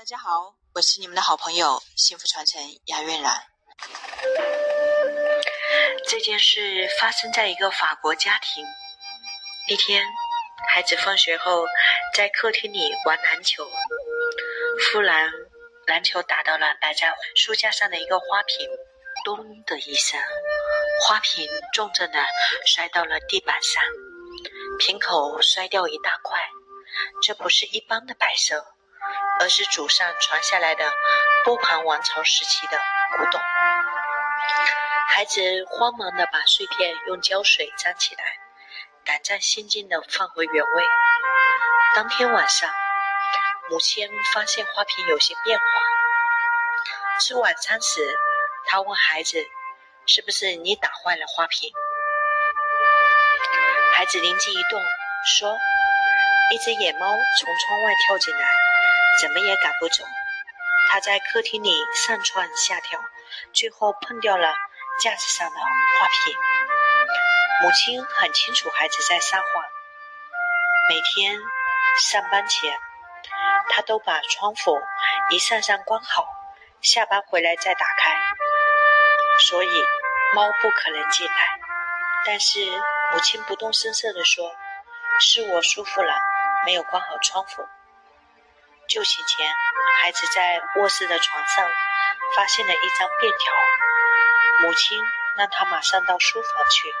大家好，我是你们的好朋友幸福传承雅苑然。这件事发生在一个法国家庭。一天，孩子放学后在客厅里玩篮球，忽然篮球打到了摆在书架上的一个花瓶，咚的一声，花瓶重重的摔到了地板上，瓶口摔掉一大块。这不是一般的摆设，而是祖上传下来的波旁王朝时期的古董。孩子慌忙的把碎片用胶水粘起来，胆战心惊的放回原位。当天晚上，母亲发现花瓶有些变化。吃晚餐时，她问孩子：“是不是你打坏了花瓶？”孩子灵机一动，说。一只野猫从窗外跳进来，怎么也赶不走。他在客厅里上蹿下跳，最后碰掉了架子上的花瓶。母亲很清楚孩子在撒谎。每天上班前，他都把窗户一扇扇关好，下班回来再打开，所以猫不可能进来。但是母亲不动声色地说：“是我疏忽了。”没有关好窗户。就寝前，孩子在卧室的床上发现了一张便条，母亲让他马上到书房去。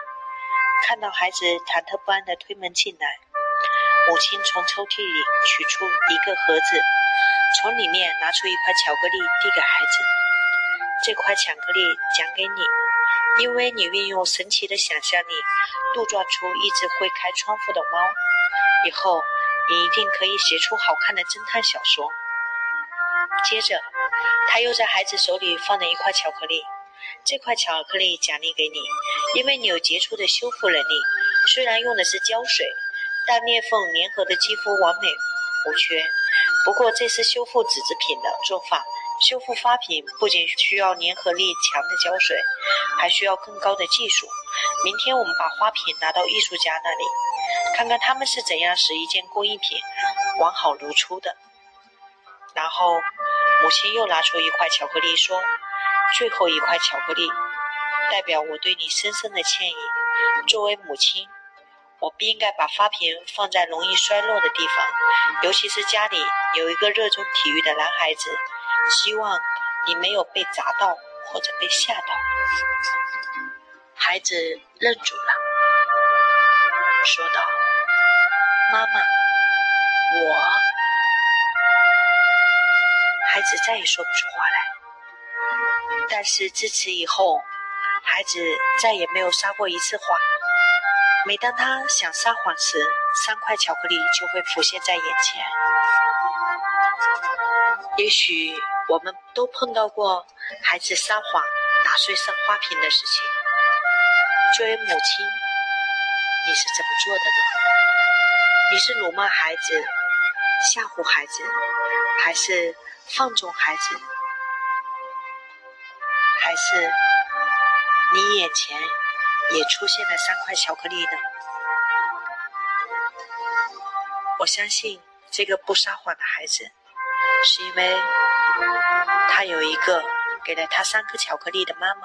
看到孩子忐忑不安地推门进来，母亲从抽屉里取出一个盒子，从里面拿出一块巧克力递给孩子：“这块巧克力奖给你，因为你运用神奇的想象力，杜撰出一只会开窗户的猫。以后。”你一定可以写出好看的侦探小说。接着，他又在孩子手里放了一块巧克力，这块巧克力奖励给你，因为你有杰出的修复能力。虽然用的是胶水，但裂缝粘合的几乎完美无缺。不过，这是修复纸制品的做法。修复花瓶不仅需要粘合力强的胶水，还需要更高的技术。明天我们把花瓶拿到艺术家那里。看看他们是怎样使一件工艺品完好如初的。然后，母亲又拿出一块巧克力，说：“最后一块巧克力，代表我对你深深的歉意。作为母亲，我不应该把花瓶放在容易摔落的地方，尤其是家里有一个热衷体育的男孩子。希望你没有被砸到或者被吓到。”孩子愣住了。说道：“妈妈，我……”孩子再也说不出话来。但是自此以后，孩子再也没有撒过一次谎。每当他想撒谎时，三块巧克力就会浮现在眼前。也许我们都碰到过孩子撒谎打碎生花瓶的事情。作为母亲，你是怎么做的呢？你是辱骂孩子、吓唬孩子，还是放纵孩子？还是你眼前也出现了三块巧克力呢？我相信这个不撒谎的孩子，是因为他有一个给了他三颗巧克力的妈妈，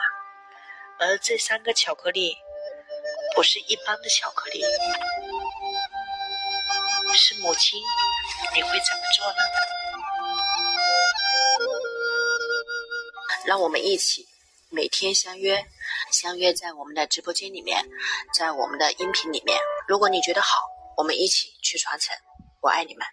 而这三个巧克力。不是一般的巧克力，是母亲，你会怎么做呢？让我们一起每天相约，相约在我们的直播间里面，在我们的音频里面。如果你觉得好，我们一起去传承。我爱你们。